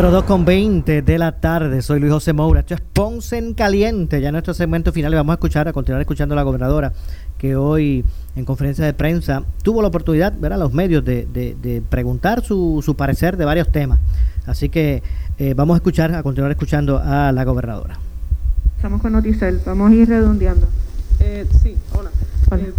Bueno, 2 con 20 de la tarde. Soy Luis José Moura. Esto es Ponce en Caliente. Ya en nuestro segmento final vamos a escuchar, a continuar escuchando a la gobernadora que hoy en conferencia de prensa tuvo la oportunidad, ver a los medios de, preguntar su, su, parecer de varios temas. Así que eh, vamos a escuchar, a continuar escuchando a la gobernadora. Estamos con Noticel, vamos a ir redondeando. Eh, sí, hola. Eh,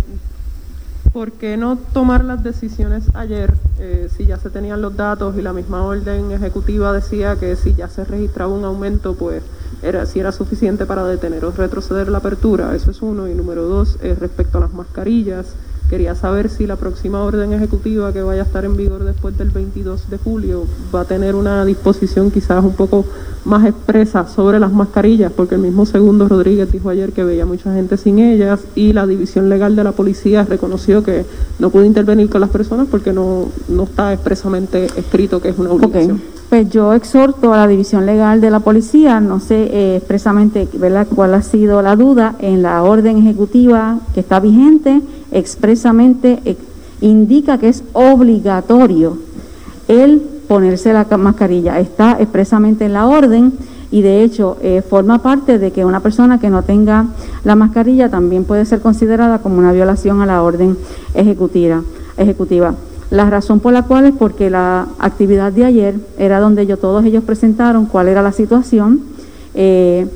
¿Por qué no tomar las decisiones ayer eh, si ya se tenían los datos y la misma orden ejecutiva decía que si ya se registraba un aumento, pues era, si era suficiente para detener o retroceder la apertura? Eso es uno. Y número dos, eh, respecto a las mascarillas, Quería saber si la próxima orden ejecutiva que vaya a estar en vigor después del 22 de julio va a tener una disposición quizás un poco más expresa sobre las mascarillas, porque el mismo segundo Rodríguez dijo ayer que veía mucha gente sin ellas y la división legal de la policía reconoció que no puede intervenir con las personas porque no, no está expresamente escrito que es una obligación. Pues yo exhorto a la división legal de la policía, no sé eh, expresamente ¿verdad? cuál ha sido la duda en la orden ejecutiva que está vigente expresamente indica que es obligatorio el ponerse la mascarilla. Está expresamente en la orden y de hecho eh, forma parte de que una persona que no tenga la mascarilla también puede ser considerada como una violación a la orden ejecutiva. ejecutiva. La razón por la cual es porque la actividad de ayer era donde yo, todos ellos presentaron cuál era la situación, eh,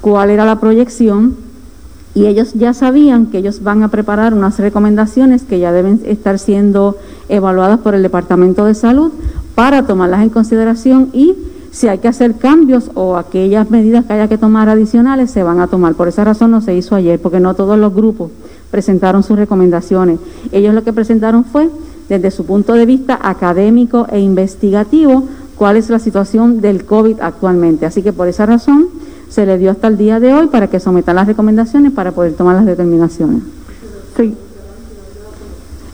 cuál era la proyección y ellos ya sabían que ellos van a preparar unas recomendaciones que ya deben estar siendo evaluadas por el Departamento de Salud para tomarlas en consideración y si hay que hacer cambios o aquellas medidas que haya que tomar adicionales se van a tomar. Por esa razón no se hizo ayer, porque no todos los grupos presentaron sus recomendaciones. Ellos lo que presentaron fue, desde su punto de vista académico e investigativo, cuál es la situación del COVID actualmente. Así que por esa razón se le dio hasta el día de hoy para que sometan las recomendaciones para poder tomar las determinaciones. Sí.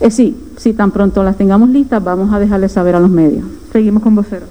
Eh, sí, si tan pronto las tengamos listas, vamos a dejarles saber a los medios. Seguimos con vocero.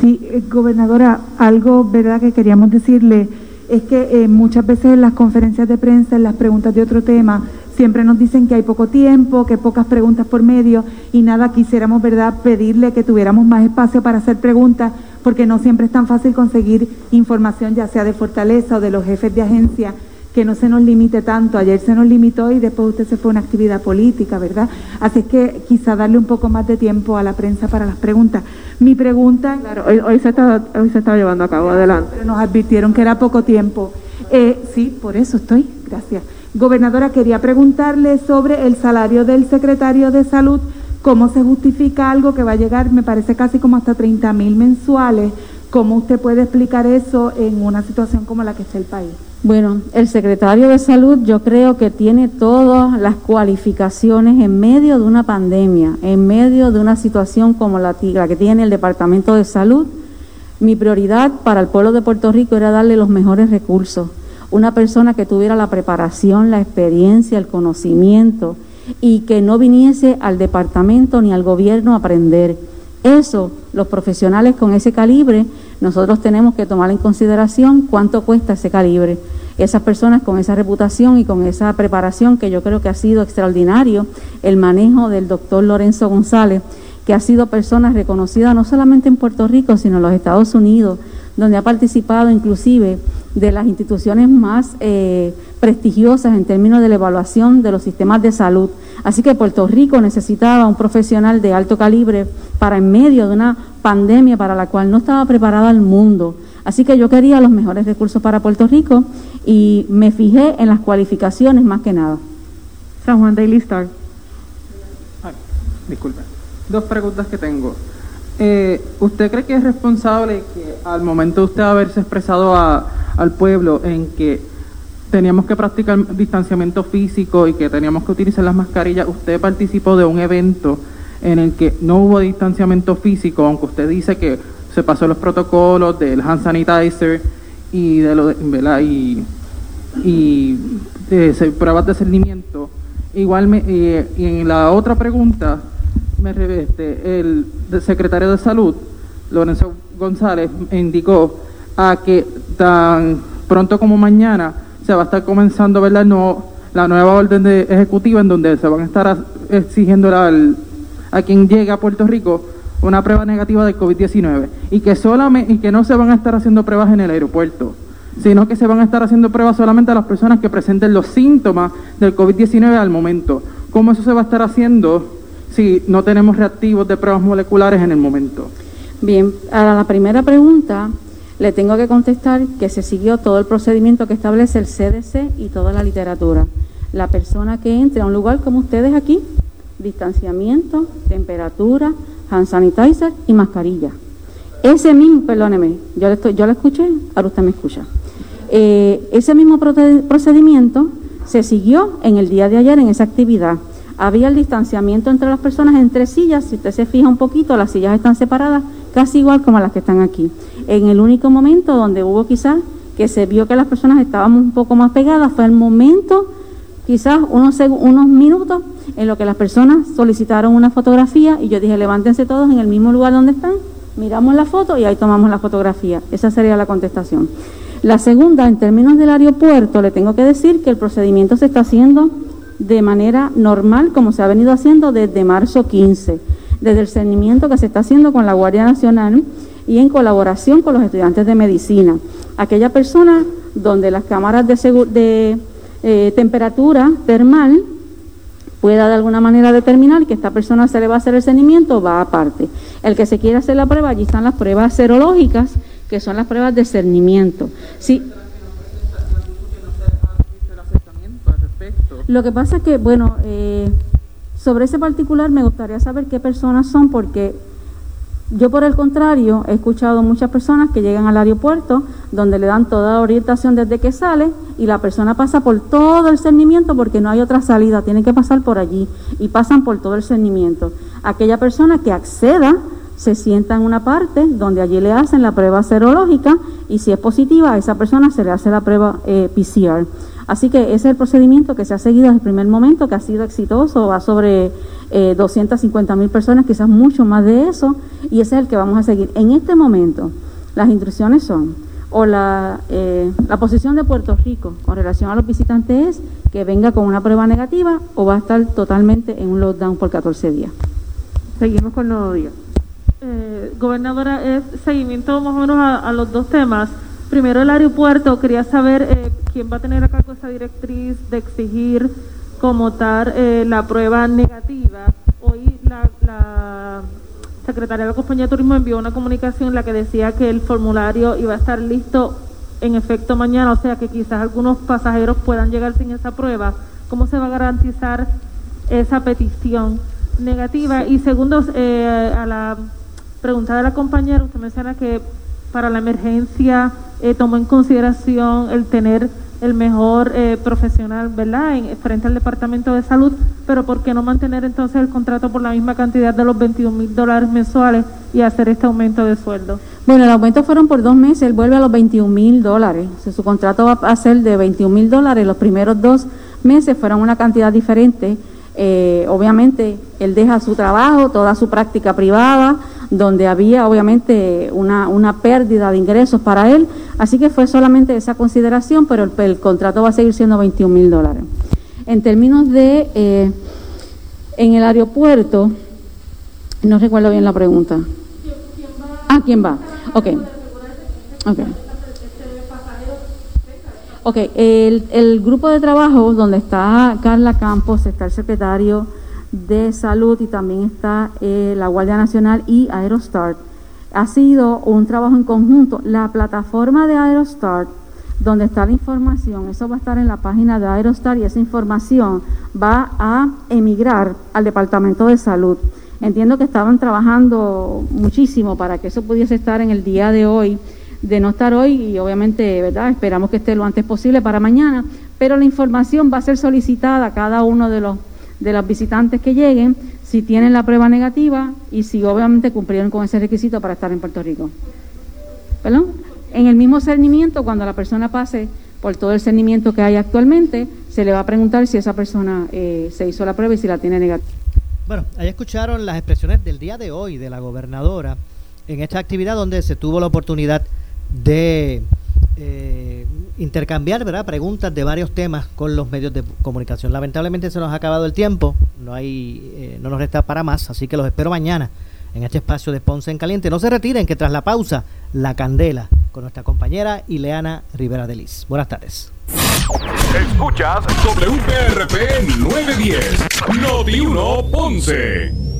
Sí, eh, gobernadora, algo verdad que queríamos decirle es que eh, muchas veces en las conferencias de prensa, en las preguntas de otro tema, siempre nos dicen que hay poco tiempo, que pocas preguntas por medio y nada, quisiéramos, ¿verdad?, pedirle que tuviéramos más espacio para hacer preguntas porque no siempre es tan fácil conseguir información, ya sea de Fortaleza o de los jefes de agencia, que no se nos limite tanto. Ayer se nos limitó y después usted se fue a una actividad política, ¿verdad? Así que quizá darle un poco más de tiempo a la prensa para las preguntas. Mi pregunta... Claro, hoy, se, está, hoy se está llevando a cabo, adelante. Pero nos advirtieron que era poco tiempo. Eh, sí, por eso estoy. Gracias. Gobernadora, quería preguntarle sobre el salario del secretario de Salud, cómo se justifica algo que va a llegar, me parece casi como hasta 30 mil mensuales. ¿Cómo usted puede explicar eso en una situación como la que está el país? Bueno, el secretario de Salud yo creo que tiene todas las cualificaciones en medio de una pandemia, en medio de una situación como la, la que tiene el Departamento de Salud. Mi prioridad para el pueblo de Puerto Rico era darle los mejores recursos. Una persona que tuviera la preparación, la experiencia, el conocimiento y que no viniese al departamento ni al gobierno a aprender. Eso, los profesionales con ese calibre, nosotros tenemos que tomar en consideración cuánto cuesta ese calibre. Esas personas con esa reputación y con esa preparación que yo creo que ha sido extraordinario, el manejo del doctor Lorenzo González, que ha sido persona reconocida no solamente en Puerto Rico, sino en los Estados Unidos, donde ha participado inclusive de las instituciones más eh, prestigiosas en términos de la evaluación de los sistemas de salud. Así que Puerto Rico necesitaba un profesional de alto calibre para en medio de una pandemia para la cual no estaba preparado el mundo. Así que yo quería los mejores recursos para Puerto Rico y me fijé en las cualificaciones más que nada. San Juan Daily Star. disculpe. Dos preguntas que tengo. Eh, ¿Usted cree que es responsable que al momento de usted haberse expresado al pueblo en que teníamos que practicar distanciamiento físico y que teníamos que utilizar las mascarillas, usted participó de un evento en el que no hubo distanciamiento físico, aunque usted dice que se pasó los protocolos del hand sanitizer y de lo de, y, y de pruebas de cernimiento. Igual me, y en la otra pregunta me reveste el secretario de salud, Lorenzo González, indicó a que tan pronto como mañana se va a estar comenzando ¿verdad? No, la nueva orden de ejecutiva en donde se van a estar exigiendo al, a quien llegue a Puerto Rico una prueba negativa de COVID-19 y y que no se van a estar haciendo pruebas en el aeropuerto, sino que se van a estar haciendo pruebas solamente a las personas que presenten los síntomas del COVID-19 al momento. ¿Cómo eso se va a estar haciendo si no tenemos reactivos de pruebas moleculares en el momento? Bien, a la primera pregunta le tengo que contestar que se siguió todo el procedimiento que establece el CDC y toda la literatura. La persona que entre a un lugar como ustedes aquí, distanciamiento, temperatura, hand sanitizer y mascarilla. Ese mismo, perdóneme, yo le, estoy, yo escuché, ahora usted me escucha. Eh, ese mismo procedimiento se siguió en el día de ayer en esa actividad. Había el distanciamiento entre las personas entre sillas, si usted se fija un poquito, las sillas están separadas casi igual como las que están aquí. En el único momento donde hubo quizás que se vio que las personas estábamos un poco más pegadas fue el momento, quizás unos, unos minutos, en lo que las personas solicitaron una fotografía y yo dije, levántense todos en el mismo lugar donde están, miramos la foto y ahí tomamos la fotografía. Esa sería la contestación. La segunda, en términos del aeropuerto, le tengo que decir que el procedimiento se está haciendo de manera normal, como se ha venido haciendo desde marzo 15, desde el cernimiento que se está haciendo con la Guardia Nacional y en colaboración con los estudiantes de medicina. Aquella persona donde las cámaras de, de eh, temperatura termal pueda de alguna manera determinar que esta persona se le va a hacer el cernimiento, va aparte. El que se quiera hacer la prueba, allí están las pruebas serológicas, que son las pruebas de cernimiento. Sí. Lo que pasa es que, bueno, eh, sobre ese particular me gustaría saber qué personas son, porque yo por el contrario he escuchado muchas personas que llegan al aeropuerto donde le dan toda la orientación desde que sale y la persona pasa por todo el cernimiento porque no hay otra salida, tiene que pasar por allí y pasan por todo el cernimiento. Aquella persona que acceda se sienta en una parte donde allí le hacen la prueba serológica y si es positiva a esa persona se le hace la prueba eh, PCR. Así que ese es el procedimiento que se ha seguido desde el primer momento, que ha sido exitoso, va sobre eh, 250 mil personas, quizás mucho más de eso, y ese es el que vamos a seguir. En este momento, las instrucciones son, o la, eh, la posición de Puerto Rico con relación a los visitantes es que venga con una prueba negativa o va a estar totalmente en un lockdown por 14 días. Seguimos con nuevo día. Eh, gobernadora, es seguimiento más o menos a, los dos temas. Primero el aeropuerto, quería saber eh, quién va a tener a cargo esa directriz de exigir como tal eh, la prueba negativa. Hoy la, la secretaria de la Compañía de Turismo envió una comunicación en la que decía que el formulario iba a estar listo en efecto mañana, o sea que quizás algunos pasajeros puedan llegar sin esa prueba, ¿cómo se va a garantizar esa petición negativa? Y segundo, eh, a la pregunta de la compañera, usted menciona que para la emergencia eh, tomó en consideración el tener el mejor eh, profesional, ¿verdad?, en, frente al Departamento de Salud, pero ¿por qué no mantener entonces el contrato por la misma cantidad de los 21 mil dólares mensuales y hacer este aumento de sueldo? Bueno, el aumento fueron por dos meses, él vuelve a los 21 mil dólares. O sea, su contrato va a ser de 21 mil dólares, los primeros dos meses fueron una cantidad diferente. Eh, obviamente, él deja su trabajo, toda su práctica privada, donde había obviamente una, una pérdida de ingresos para él, así que fue solamente esa consideración, pero el, contrato va a seguir siendo 21 mil dólares. En términos de, eh, en el aeropuerto, no recuerdo bien la pregunta. Ah, ¿quién va? Ok. Ok. Ok, el, el grupo de trabajo donde está Carla Campos, está el secretario de Salud y también está eh, la Guardia Nacional y Aerostart. Ha sido un trabajo en conjunto. La plataforma de Aerostart, donde está la información, eso va a estar en la página de Aerostar y esa información va a emigrar al Departamento de Salud. Entiendo que estaban trabajando muchísimo para que eso pudiese estar en el día de hoy, de no estar hoy y obviamente, ¿verdad? Esperamos que esté lo antes posible para mañana, pero la información va a ser solicitada a cada uno de los de los visitantes que lleguen, si tienen la prueba negativa y si obviamente cumplieron con ese requisito para estar en Puerto Rico. ¿Perdón? En el mismo cernimiento, cuando la persona pase por todo el cernimiento que hay actualmente, se le va a preguntar si esa persona eh, se hizo la prueba y si la tiene negativa. Bueno, ahí escucharon las expresiones del día de hoy de la gobernadora en esta actividad donde se tuvo la oportunidad de eh, intercambiar preguntas de varios temas con los medios de comunicación. Lamentablemente se nos ha acabado el tiempo, no, hay, eh, no nos resta para más, así que los espero mañana en este espacio de Ponce en Caliente. No se retiren, que tras la pausa, la candela con nuestra compañera Ileana Rivera de Liz. Buenas tardes. Escuchas WPRP 910, Noti 1 Ponce.